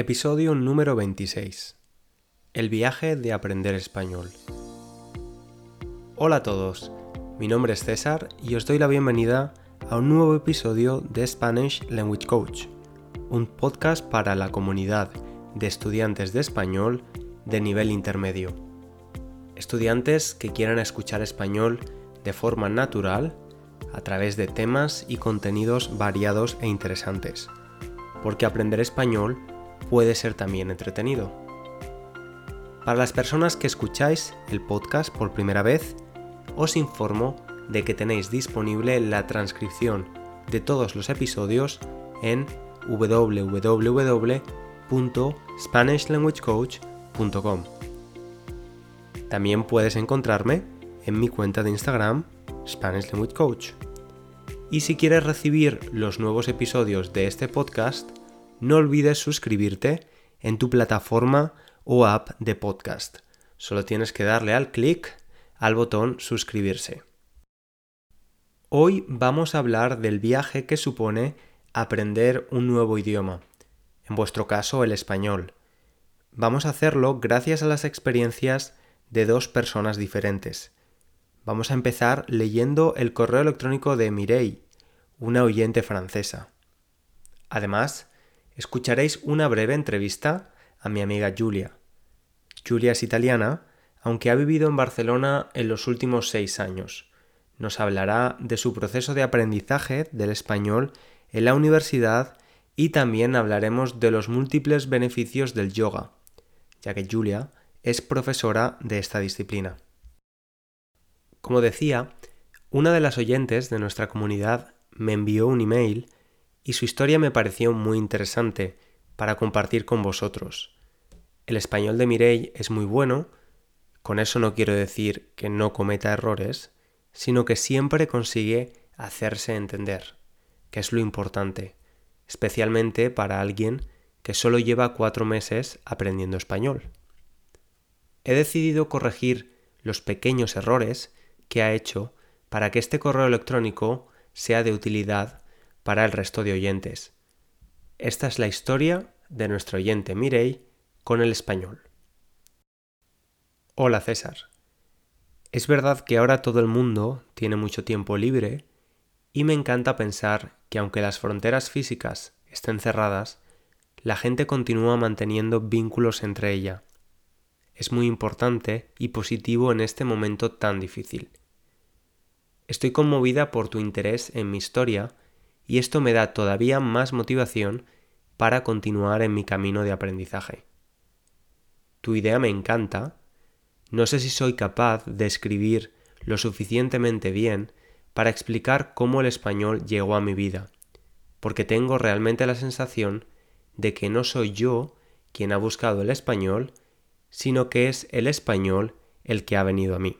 Episodio número 26. El viaje de aprender español. Hola a todos, mi nombre es César y os doy la bienvenida a un nuevo episodio de Spanish Language Coach, un podcast para la comunidad de estudiantes de español de nivel intermedio. Estudiantes que quieran escuchar español de forma natural a través de temas y contenidos variados e interesantes, porque aprender español puede ser también entretenido. Para las personas que escucháis el podcast por primera vez, os informo de que tenéis disponible la transcripción de todos los episodios en www.spanishlanguagecoach.com. También puedes encontrarme en mi cuenta de Instagram, Spanish Language Coach. Y si quieres recibir los nuevos episodios de este podcast, no olvides suscribirte en tu plataforma o app de podcast. Solo tienes que darle al clic al botón suscribirse. Hoy vamos a hablar del viaje que supone aprender un nuevo idioma, en vuestro caso el español. Vamos a hacerlo gracias a las experiencias de dos personas diferentes. Vamos a empezar leyendo el correo electrónico de Mireille, una oyente francesa. Además, escucharéis una breve entrevista a mi amiga Julia. Julia es italiana, aunque ha vivido en Barcelona en los últimos seis años. Nos hablará de su proceso de aprendizaje del español en la universidad y también hablaremos de los múltiples beneficios del yoga, ya que Julia es profesora de esta disciplina. Como decía, una de las oyentes de nuestra comunidad me envió un email y su historia me pareció muy interesante para compartir con vosotros. El español de Mireille es muy bueno, con eso no quiero decir que no cometa errores, sino que siempre consigue hacerse entender, que es lo importante, especialmente para alguien que solo lleva cuatro meses aprendiendo español. He decidido corregir los pequeños errores que ha hecho para que este correo electrónico sea de utilidad para el resto de oyentes. Esta es la historia de nuestro oyente Mirei con el español. Hola César. Es verdad que ahora todo el mundo tiene mucho tiempo libre y me encanta pensar que aunque las fronteras físicas estén cerradas, la gente continúa manteniendo vínculos entre ella. Es muy importante y positivo en este momento tan difícil. Estoy conmovida por tu interés en mi historia y esto me da todavía más motivación para continuar en mi camino de aprendizaje. Tu idea me encanta, no sé si soy capaz de escribir lo suficientemente bien para explicar cómo el español llegó a mi vida, porque tengo realmente la sensación de que no soy yo quien ha buscado el español, sino que es el español el que ha venido a mí.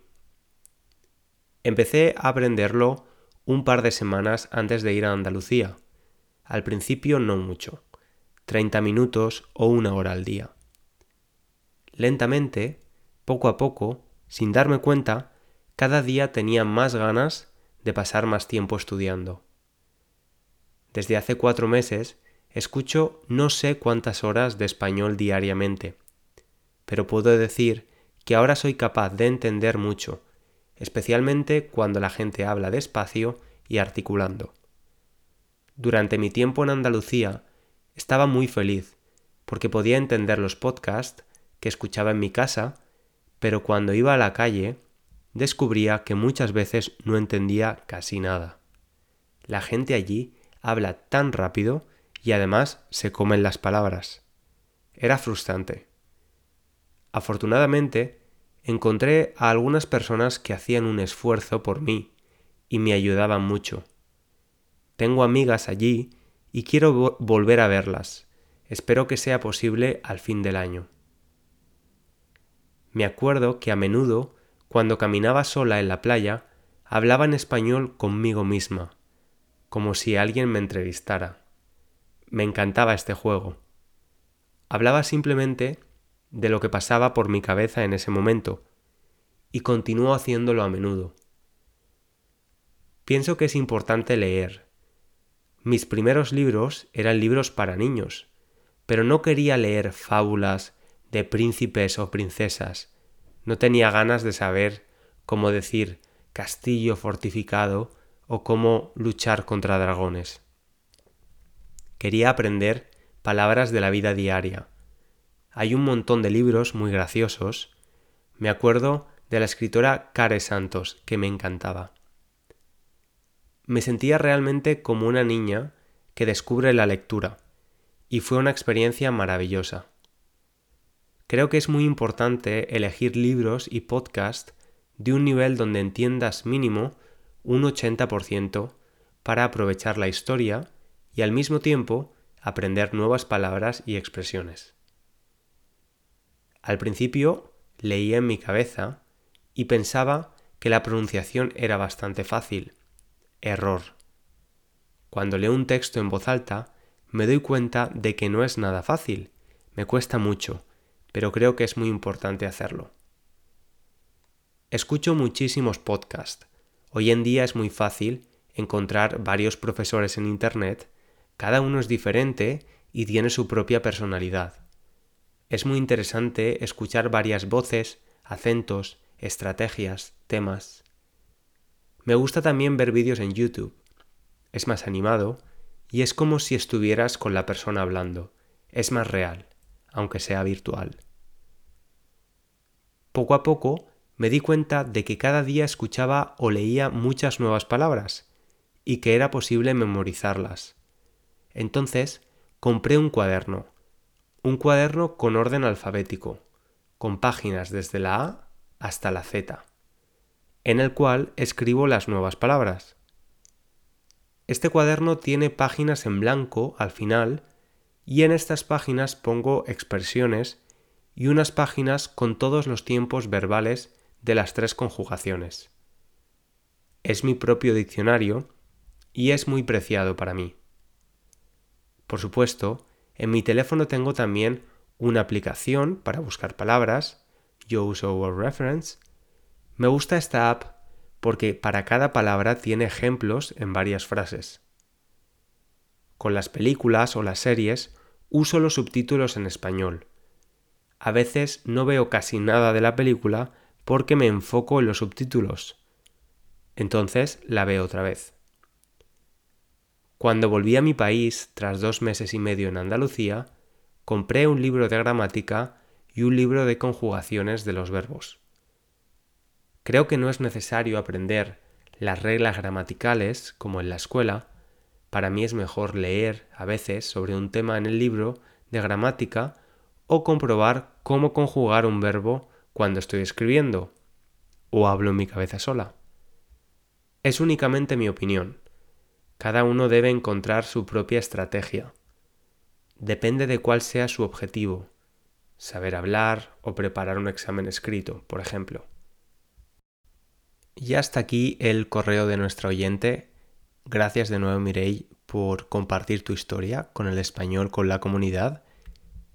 Empecé a aprenderlo un par de semanas antes de ir a Andalucía. Al principio no mucho, 30 minutos o una hora al día. Lentamente, poco a poco, sin darme cuenta, cada día tenía más ganas de pasar más tiempo estudiando. Desde hace cuatro meses escucho no sé cuántas horas de español diariamente, pero puedo decir que ahora soy capaz de entender mucho especialmente cuando la gente habla despacio y articulando. Durante mi tiempo en Andalucía estaba muy feliz porque podía entender los podcasts que escuchaba en mi casa, pero cuando iba a la calle descubría que muchas veces no entendía casi nada. La gente allí habla tan rápido y además se comen las palabras. Era frustrante. Afortunadamente, encontré a algunas personas que hacían un esfuerzo por mí y me ayudaban mucho. Tengo amigas allí y quiero volver a verlas. Espero que sea posible al fin del año. Me acuerdo que a menudo, cuando caminaba sola en la playa, hablaba en español conmigo misma, como si alguien me entrevistara. Me encantaba este juego. Hablaba simplemente de lo que pasaba por mi cabeza en ese momento, y continúo haciéndolo a menudo. Pienso que es importante leer. Mis primeros libros eran libros para niños, pero no quería leer fábulas de príncipes o princesas. No tenía ganas de saber cómo decir castillo fortificado o cómo luchar contra dragones. Quería aprender palabras de la vida diaria. Hay un montón de libros muy graciosos. Me acuerdo de la escritora Care Santos, que me encantaba. Me sentía realmente como una niña que descubre la lectura, y fue una experiencia maravillosa. Creo que es muy importante elegir libros y podcasts de un nivel donde entiendas mínimo un 80% para aprovechar la historia y al mismo tiempo aprender nuevas palabras y expresiones. Al principio leía en mi cabeza y pensaba que la pronunciación era bastante fácil. Error. Cuando leo un texto en voz alta, me doy cuenta de que no es nada fácil, me cuesta mucho pero creo que es muy importante hacerlo. Escucho muchísimos podcasts. Hoy en día es muy fácil encontrar varios profesores en Internet, cada uno es diferente y tiene su propia personalidad. Es muy interesante escuchar varias voces, acentos, estrategias, temas. Me gusta también ver vídeos en YouTube. Es más animado y es como si estuvieras con la persona hablando. Es más real aunque sea virtual. Poco a poco me di cuenta de que cada día escuchaba o leía muchas nuevas palabras y que era posible memorizarlas. Entonces compré un cuaderno, un cuaderno con orden alfabético, con páginas desde la A hasta la Z, en el cual escribo las nuevas palabras. Este cuaderno tiene páginas en blanco al final y en estas páginas pongo expresiones y unas páginas con todos los tiempos verbales de las tres conjugaciones. Es mi propio diccionario y es muy preciado para mí. Por supuesto, en mi teléfono tengo también una aplicación para buscar palabras, yo uso Word Reference. Me gusta esta app porque para cada palabra tiene ejemplos en varias frases. Con las películas o las series uso los subtítulos en español. A veces no veo casi nada de la película porque me enfoco en los subtítulos. Entonces la veo otra vez. Cuando volví a mi país, tras dos meses y medio en Andalucía, compré un libro de gramática y un libro de conjugaciones de los verbos. Creo que no es necesario aprender las reglas gramaticales como en la escuela, para mí es mejor leer a veces sobre un tema en el libro de gramática o comprobar cómo conjugar un verbo cuando estoy escribiendo o hablo en mi cabeza sola. Es únicamente mi opinión. Cada uno debe encontrar su propia estrategia. Depende de cuál sea su objetivo. Saber hablar o preparar un examen escrito, por ejemplo. Y hasta aquí el correo de nuestro oyente Gracias de nuevo Mirei por compartir tu historia con el español con la comunidad.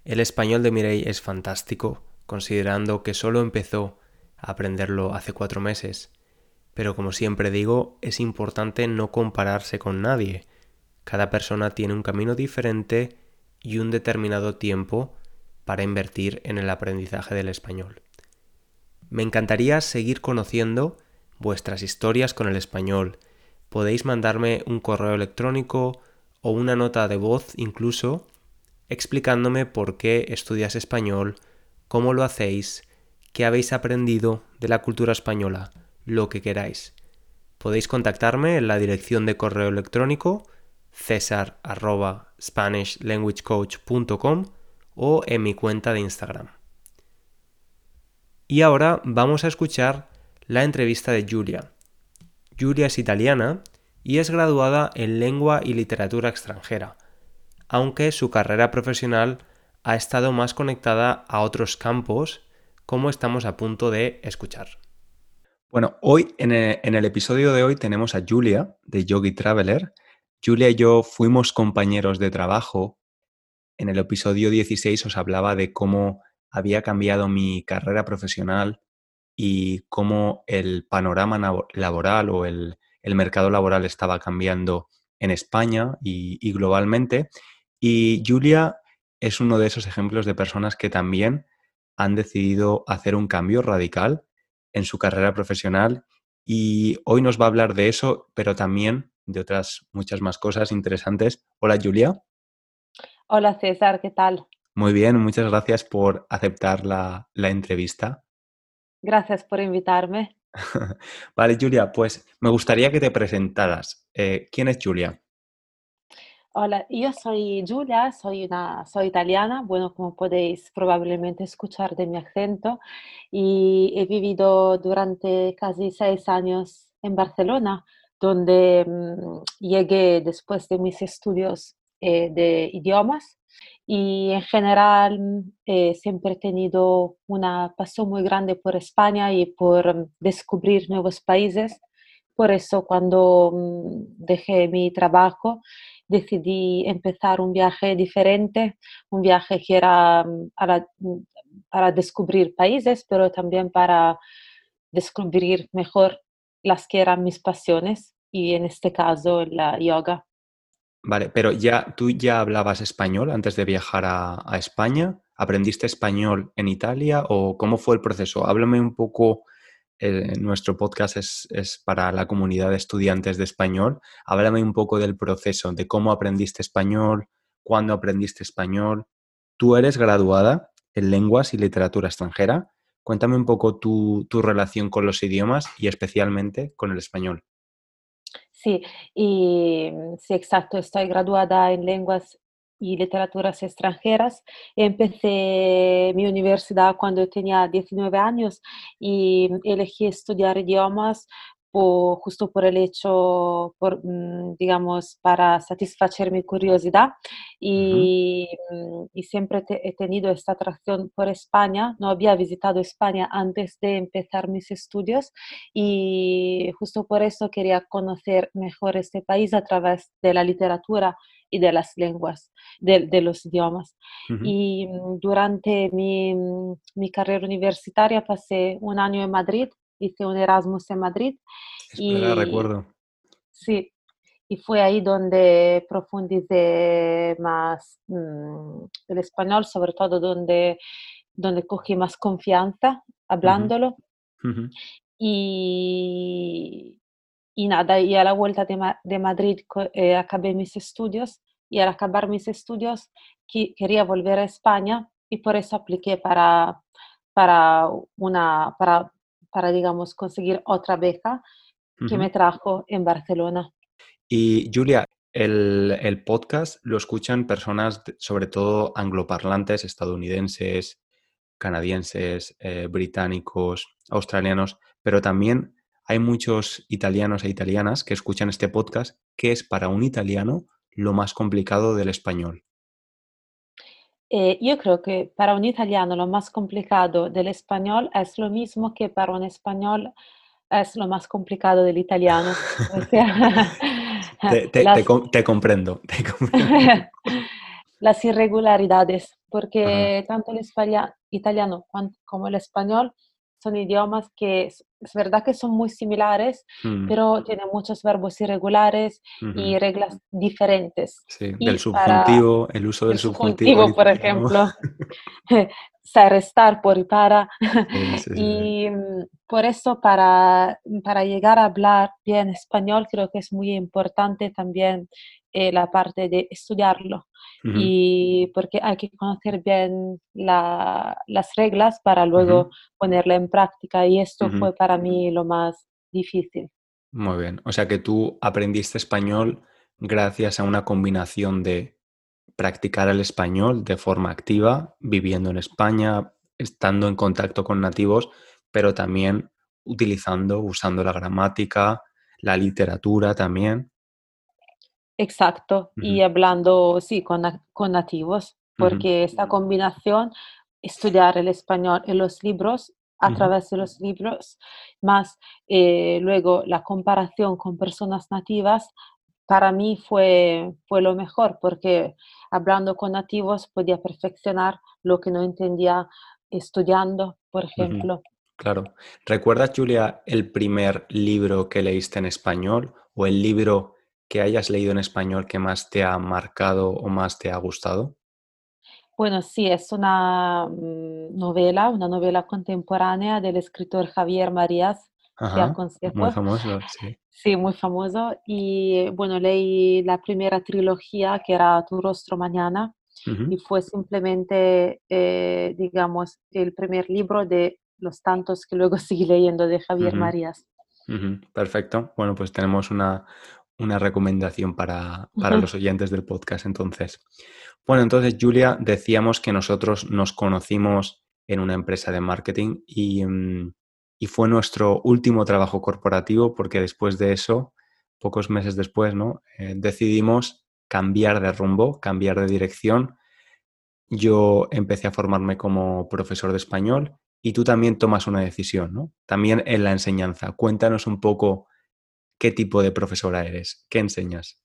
El español de Mirei es fantástico, considerando que solo empezó a aprenderlo hace cuatro meses. Pero como siempre digo, es importante no compararse con nadie. Cada persona tiene un camino diferente y un determinado tiempo para invertir en el aprendizaje del español. Me encantaría seguir conociendo vuestras historias con el español, podéis mandarme un correo electrónico o una nota de voz incluso explicándome por qué estudias español, cómo lo hacéis, qué habéis aprendido de la cultura española, lo que queráis. Podéis contactarme en la dirección de correo electrónico cesar o en mi cuenta de Instagram. Y ahora vamos a escuchar la entrevista de Julia. Julia es italiana y es graduada en lengua y literatura extranjera, aunque su carrera profesional ha estado más conectada a otros campos, como estamos a punto de escuchar. Bueno, hoy en el, episodio de hoy tenemos a Julia de Yogi Traveler. Julia y yo fuimos compañeros de trabajo. En el episodio 16 os hablaba de cómo había cambiado mi carrera profesional y cómo el panorama laboral o el, mercado laboral estaba cambiando en España y, globalmente. Y Julia es uno de esos ejemplos de personas que también han decidido hacer un cambio radical en su carrera profesional y hoy nos va a hablar de eso, pero también de otras muchas más cosas interesantes. Hola Julia. Hola César, ¿qué tal? Muy bien, muchas gracias por aceptar la, entrevista. Gracias por invitarme. vale, Julia, pues me gustaría que te presentaras. Eh, ¿Quién es Julia? Hola, yo soy Julia, soy, una, soy italiana, bueno, como podéis probablemente escuchar de mi acento, y he vivido durante casi seis años en Barcelona, donde mm, llegué después de mis estudios eh, de idiomas y en general eh, siempre he tenido una pasión muy grande por España y por mm, descubrir nuevos países. Por eso cuando mm, dejé mi trabajo, decidí empezar un viaje diferente, un viaje que era mm, mm, para, descubrir países, pero también para descubrir mejor las que eran mis pasiones y en este caso la yoga. Vale, pero ya tú ya hablabas español antes de viajar a, a España. ¿Aprendiste español en Italia o cómo fue el proceso? Háblame un poco eh, nuestro podcast es, para la comunidad de estudiantes de español. Háblame un poco del proceso, de cómo aprendiste español, cuándo aprendiste español. Tú eres graduada en lenguas y literatura extranjera. Cuéntame un poco tu, tu relación con los idiomas y especialmente con el español. Sí, y, sí, exacto. Estoy graduada en lenguas y literaturas extranjeras. Empecé mi universidad cuando tenía 19 años y elegí estudiar idiomas justo por el hecho, por, mm, digamos, para satisfacer mi curiosidad y, mm, y siempre he tenido esta atracción por España. No había visitado España antes de empezar mis estudios y justo por eso quería conocer mejor este país a través de la literatura y de las lenguas, de, los idiomas. Y mm, durante mi, mi, carrera universitaria pasé un año en Madrid, hice un Erasmus en Madrid. y, recuerdo. Sí, y fue ahí donde profundicé más mm, el español, sobre todo donde, donde cogí más confianza hablándolo. Y, y nada, y a la vuelta de, de Madrid eh, acabé mis estudios y al acabar mis estudios quería volver a España y por eso apliqué para, para, una, para, para digamos, conseguir otra beca que me trajo en Barcelona. Y Julia, el, el, podcast lo escuchan personas, sobre todo angloparlantes, estadounidenses, canadienses, eh, británicos, australianos, pero también hay muchos italianos e italianas que escuchan este podcast. ¿Qué es para un italiano lo más complicado del español? Eh, yo creo que para un italiano lo más complicado del español es lo mismo que para un español es lo más complicado del italiano. te, comprendo. las irregularidades, porque tanto el italiano como el español son idiomas que es, verdad que son muy similares, mm. pero tienen muchos verbos irregulares y reglas diferentes. Sí, del subjuntivo, el uso del subjuntivo. por ejemplo, ser, estar, por y para. y mm, por eso para, para llegar a hablar bien español creo que es muy importante también eh, la parte de estudiarlo y porque hay que conocer bien las reglas para luego ponerla en práctica y esto fue para mí lo más difícil. Muy bien, o sea que tú aprendiste español gracias a una combinación de practicar el español de forma activa, viviendo en España, estando en contacto con nativos, pero también utilizando, usando la gramática, la literatura también. Exacto, y hablando, sí, con, con nativos, porque esta combinación, estudiar el español en los libros, a través de los libros, más eh, luego la comparación con personas nativas, para mí fue, fue lo mejor, porque hablando con nativos podía perfeccionar lo que no entendía estudiando, por ejemplo. Claro. ¿Recuerdas, Julia, el primer libro que leíste en español o el libro que hayas leído en español que más te ha marcado o más te ha gustado? Bueno, sí, es una mm, novela, una novela contemporánea del escritor Javier Marías, que Ajá, muy aconsejo. famoso, sí. Sí, muy famoso. Y bueno, leí la primera trilogía, que era Tu rostro mañana, Ujú, y fue simplemente, eh, digamos, el primer libro de los tantos que luego seguí leyendo de Javier ujú, Marías. ujú, perfecto. Bueno, pues tenemos una, una recomendación para, para los oyentes del podcast entonces. Bueno, entonces, Julia, decíamos que nosotros nos conocimos en una empresa de marketing y, mm, y fue nuestro último trabajo corporativo porque después de eso, pocos meses después, ¿no? Eh, decidimos cambiar de rumbo, cambiar de dirección. Yo empecé a formarme como profesor de español y tú también tomas una decisión, ¿no? También en la enseñanza. Cuéntanos un poco qué tipo de profesora eres, qué enseñas.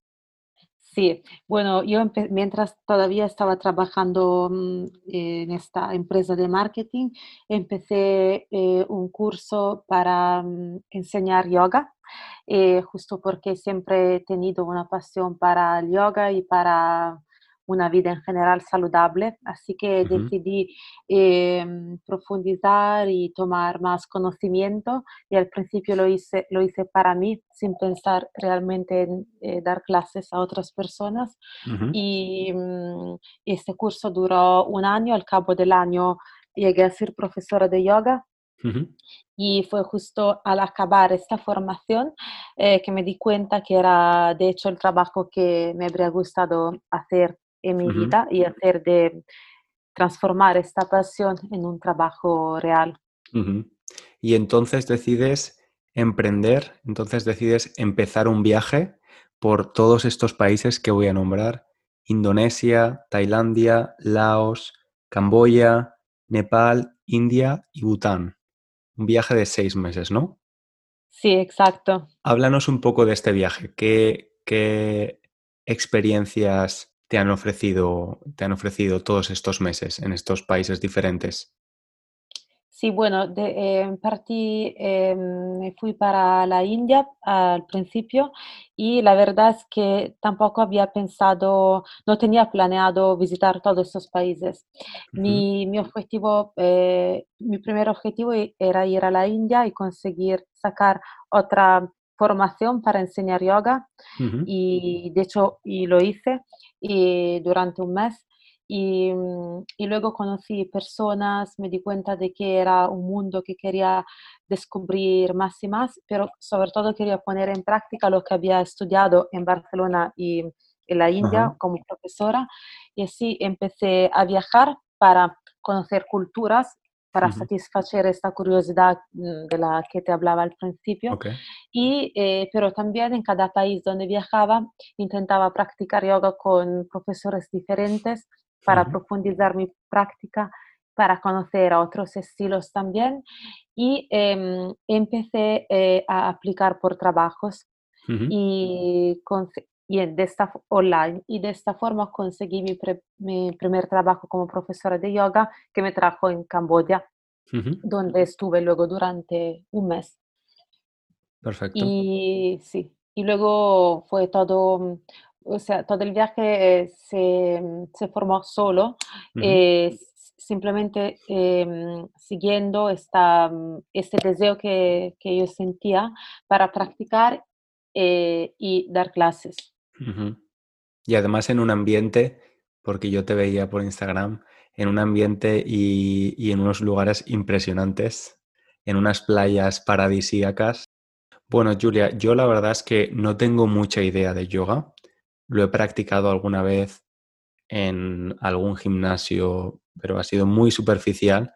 Sí, bueno, yo mientras todavía estaba trabajando mm, en esta empresa de marketing, empecé eh, un curso para mm, enseñar yoga, eh, justo porque siempre he tenido una pasión para el yoga y para una vida en general saludable, así que decidí em, profundizar y tomar más conocimiento y al principio lo hice, lo hice para mí, sin pensar realmente en eh, dar clases a otras personas. Y mm, este curso duró un año, al cabo del año llegué a ser profesora de yoga y fue justo al acabar esta formación eh, que me di cuenta que era de hecho el trabajo que me habría gustado hacer en mi vida y hacer de transformar esta pasión en un trabajo real. Y entonces decides emprender, entonces decides empezar un viaje por todos estos países que voy a nombrar, Indonesia, Tailandia, Laos, Camboya, Nepal, India y Bután. Un viaje de seis meses, ¿no? Sí, exacto. Háblanos un poco de este viaje. ¿Qué, qué experiencias te han ofrecido, te han ofrecido todos estos meses en estos países diferentes? Sí, bueno, de, eh, partí, eh, me fui para la India al principio y la verdad es que tampoco había pensado, no tenía planeado visitar todos estos países. Mi, mi objetivo, eh, mi primer objetivo era ir a la India y conseguir sacar otra formación para enseñar yoga ujú, y de hecho y lo hice y durante un mes. Y, y luego conocí personas, me di cuenta de que era un mundo que quería descubrir más y más, pero sobre todo quería poner en práctica lo que había estudiado en Barcelona y en la India ajá, como profesora. Y así empecé a viajar para conocer culturas, para satisfacer esta curiosidad mm, de la que te hablaba al principio. Y, eh, pero también en cada país donde viajaba intentaba practicar yoga con profesores diferentes para profundizar mi práctica, para conocer a otros estilos también. Y em, empecé eh, a aplicar por trabajos y, conse- y de esta, online. Y de esta forma conseguí mi, pre- mi primer trabajo como profesora de yoga que me trajo en Camboya, ujú, donde estuve luego durante un mes. perfecto. Y sí, y luego fue todo, o sea, todo el viaje, eh, se, se formó solo, Ujú, eh, s simplemente, em, siguiendo esta, este deseo que que yo sentía para practicar, eh, y dar clases. Y además en un ambiente, porque yo te veía por Instagram, en un ambiente y, y en unos lugares impresionantes, en unas playas paradisíacas. Bueno, Julia, yo la verdad es que no tengo mucha idea de yoga. Lo he practicado alguna vez en algún gimnasio, pero ha sido muy superficial.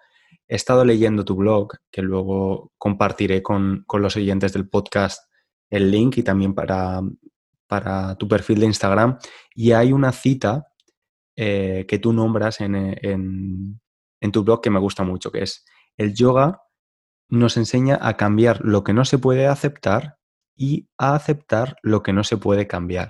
He estado leyendo tu blog, que luego compartiré con, con los oyentes del podcast el link y también para, para tu perfil de Instagram. Y hay una cita eh, que tú nombras en, eh, en, en tu blog que me gusta mucho, que es el yoga nos enseña a cambiar lo que no se puede aceptar y a aceptar lo que no se puede cambiar.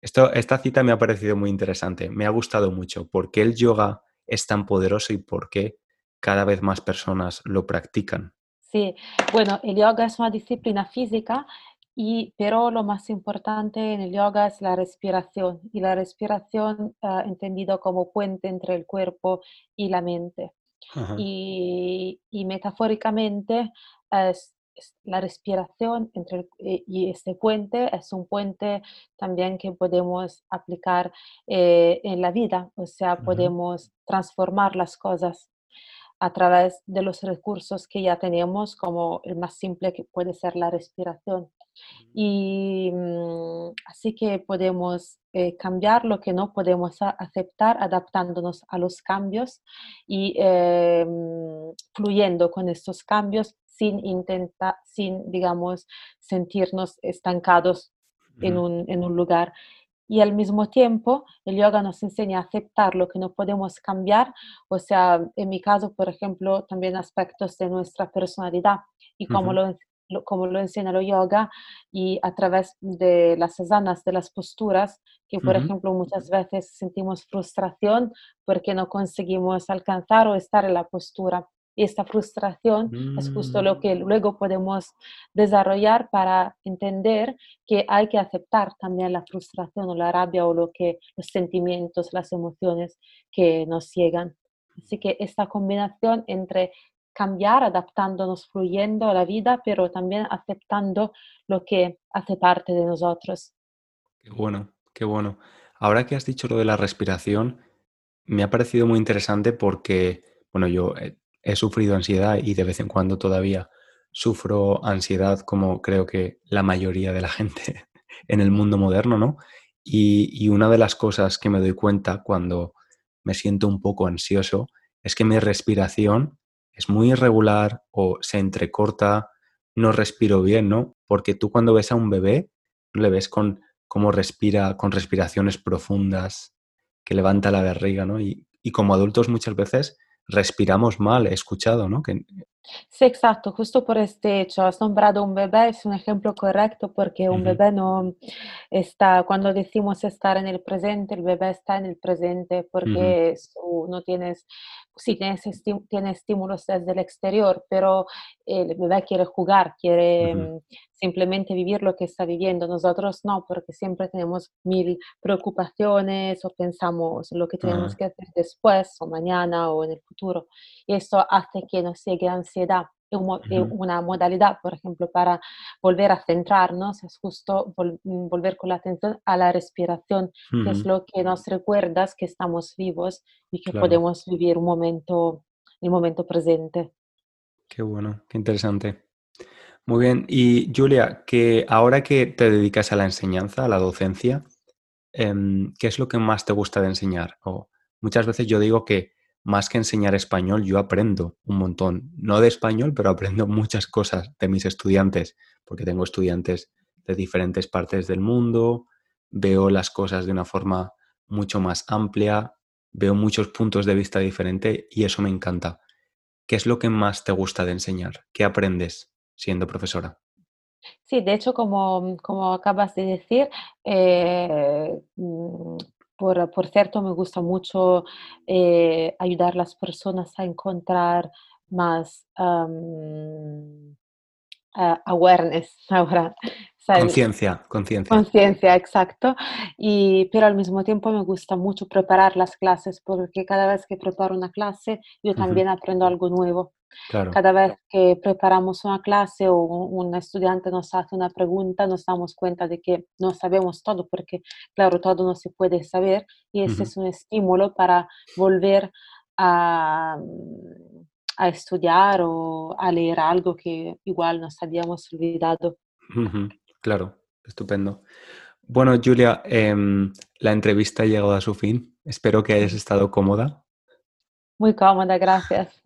Esto, esta cita me ha parecido muy interesante, me ha gustado mucho. ¿Por qué el yoga es tan poderoso y por qué cada vez más personas lo practican? Sí, bueno, el yoga es una disciplina física y, pero lo más importante en el yoga es la respiración y la respiración ah, entendido como puente entre el cuerpo y la mente. Y, y, metafóricamente es, la respiración entre eh, y este puente es un puente también que podemos aplicar eh, en la vida, o sea, podemos transformar las cosas a través de los recursos que ya tenemos, como el más simple que puede ser la respiración. Y mm, así que podemos eh, cambiar lo que no podemos aceptar adaptándonos a los cambios y eh, mm, fluyendo con estos cambios sin intentar, sin, digamos, sentirnos estancados en, un, en un lugar. Y al mismo tiempo el yoga nos enseña a aceptar lo que no podemos cambiar, o sea, en mi caso, por ejemplo, también aspectos de nuestra personalidad y como lo, como lo enseña el yoga y a través de las asanas, de las posturas, que por ejemplo muchas veces sentimos frustración porque no conseguimos alcanzar o estar en la postura. Y esta frustración es justo lo que mm. luego podemos desarrollar para entender que hay que aceptar también la frustración o la rabia o lo que, los sentimientos, las emociones que nos llegan. Así que esta combinación entre cambiar, adaptándonos, fluyendo a la vida, pero también aceptando lo que hace parte de nosotros. Qué bueno, qué bueno. Ahora que has dicho lo de la respiración, me ha parecido muy interesante porque, bueno, yo eh, he sufrido ansiedad y de vez en cuando todavía sufro ansiedad como creo que la mayoría de la gente en el mundo moderno, ¿no? Y, una de las cosas que me doy cuenta cuando me siento un poco ansioso es que mi respiración es muy irregular o se entrecorta, no respiro bien, ¿no? Porque tú cuando ves a un bebé, le ves con cómo respira, con respiraciones profundas, que levanta la barriga, ¿no? Y, y como adultos muchas veces respiramos mal, he escuchado, ¿no? Que... Sí, exacto, justo por este hecho. Has nombrado un bebé, es un ejemplo correcto porque un bebé no está, cuando decimos estar en el presente, el bebé está en el presente porque no tienes sí tiene, estímulos desde el exterior, pero el bebé quiere jugar, quiere mm, simplemente vivir lo que está viviendo. Nosotros no, porque siempre tenemos mil preocupaciones o pensamos lo que tenemos que hacer después o mañana o en el futuro. Y eso hace que nos llegue ansiedad. Una modalidad, por ejemplo, para volver a centrarnos es justo mm, volver con la atención a la respiración, que es lo que nos recuerda que estamos vivos y que podemos vivir un momento, el momento presente. Qué bueno, qué interesante. Muy bien. Y Julia, que ahora que te dedicas a la enseñanza, a la docencia, em, ¿qué es lo que más te gusta de enseñar? O muchas veces yo digo que más que enseñar español, yo aprendo un montón. No de español, pero aprendo muchas cosas de mis estudiantes, porque tengo estudiantes de diferentes partes del mundo, veo las cosas de una forma mucho más amplia, veo muchos puntos de vista diferentes y eso me encanta. ¿Qué es lo que más te gusta de enseñar? ¿Qué aprendes siendo profesora? Sí, de hecho, como, como acabas de decir, eh, mm, por, cierto, me gusta mucho eh, ayudar a las personas a encontrar más awareness ahora. Conciencia, conciencia. Conciencia, exacto. Y, pero al mismo tiempo me gusta mucho preparar las clases porque cada vez que preparo una clase yo también aprendo algo nuevo. Cada vez que preparamos una clase o un estudiante nos hace una pregunta, nos damos cuenta de que no sabemos todo, porque claro, todo no se puede saber y ese es un estímulo para volver a, a, estudiar o a leer algo que igual nos habíamos olvidado. Claro, estupendo. Bueno, Julia, em, la entrevista ha llegado a su fin. Espero que hayas estado cómoda. Muy cómoda, gracias.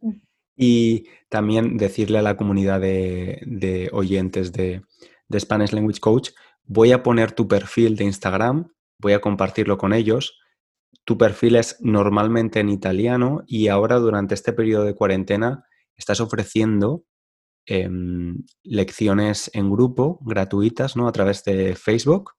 Y también decirle a la comunidad de, oyentes de, Spanish Language Coach, voy a poner tu perfil de Instagram, voy a compartirlo con ellos. Tu perfil es normalmente en italiano y ahora durante este periodo de cuarentena estás ofreciendo em, lecciones en grupo gratuitas, ¿no? A través de Facebook.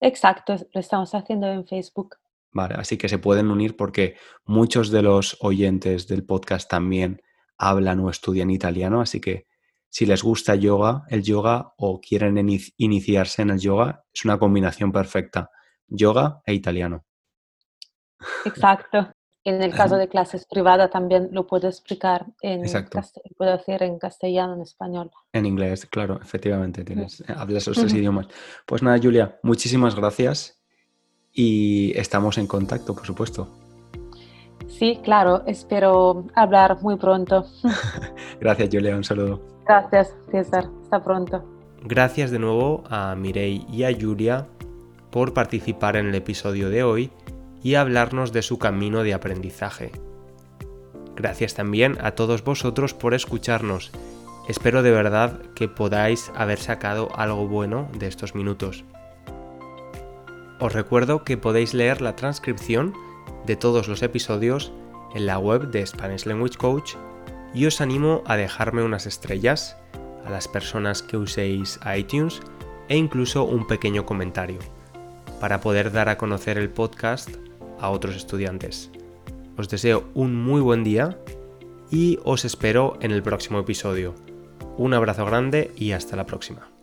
Exacto, lo estamos haciendo en Facebook. Vale, así que se pueden unir porque muchos de los oyentes del podcast también hablan o estudian italiano, así que si les gusta yoga, el yoga o quieren iniciarse en el yoga, es una combinación perfecta, yoga e italiano. Exacto. En el caso de clases privadas también lo puedo explicar en puedo hacer en castellano, en español. En inglés, claro, efectivamente, tienes, hablas esos tres idiomas. Pues nada, Julia, muchísimas gracias y estamos en contacto, por supuesto. Sí, claro, espero hablar muy pronto. Gracias, Julia, un saludo. Gracias, César, hasta pronto. Gracias de nuevo a Mirei y a Julia por participar en el episodio de hoy y hablarnos de su camino de aprendizaje. Gracias también a todos vosotros por escucharnos. Espero de verdad que podáis haber sacado algo bueno de estos minutos. Os recuerdo que podéis leer la transcripción de todos los episodios en la web de Spanish Language Coach y os animo a dejarme unas estrellas a las personas que uséis iTunes e incluso un pequeño comentario para poder dar a conocer el podcast a otros estudiantes. Os deseo un muy buen día y os espero en el próximo episodio. Un abrazo grande y hasta la próxima.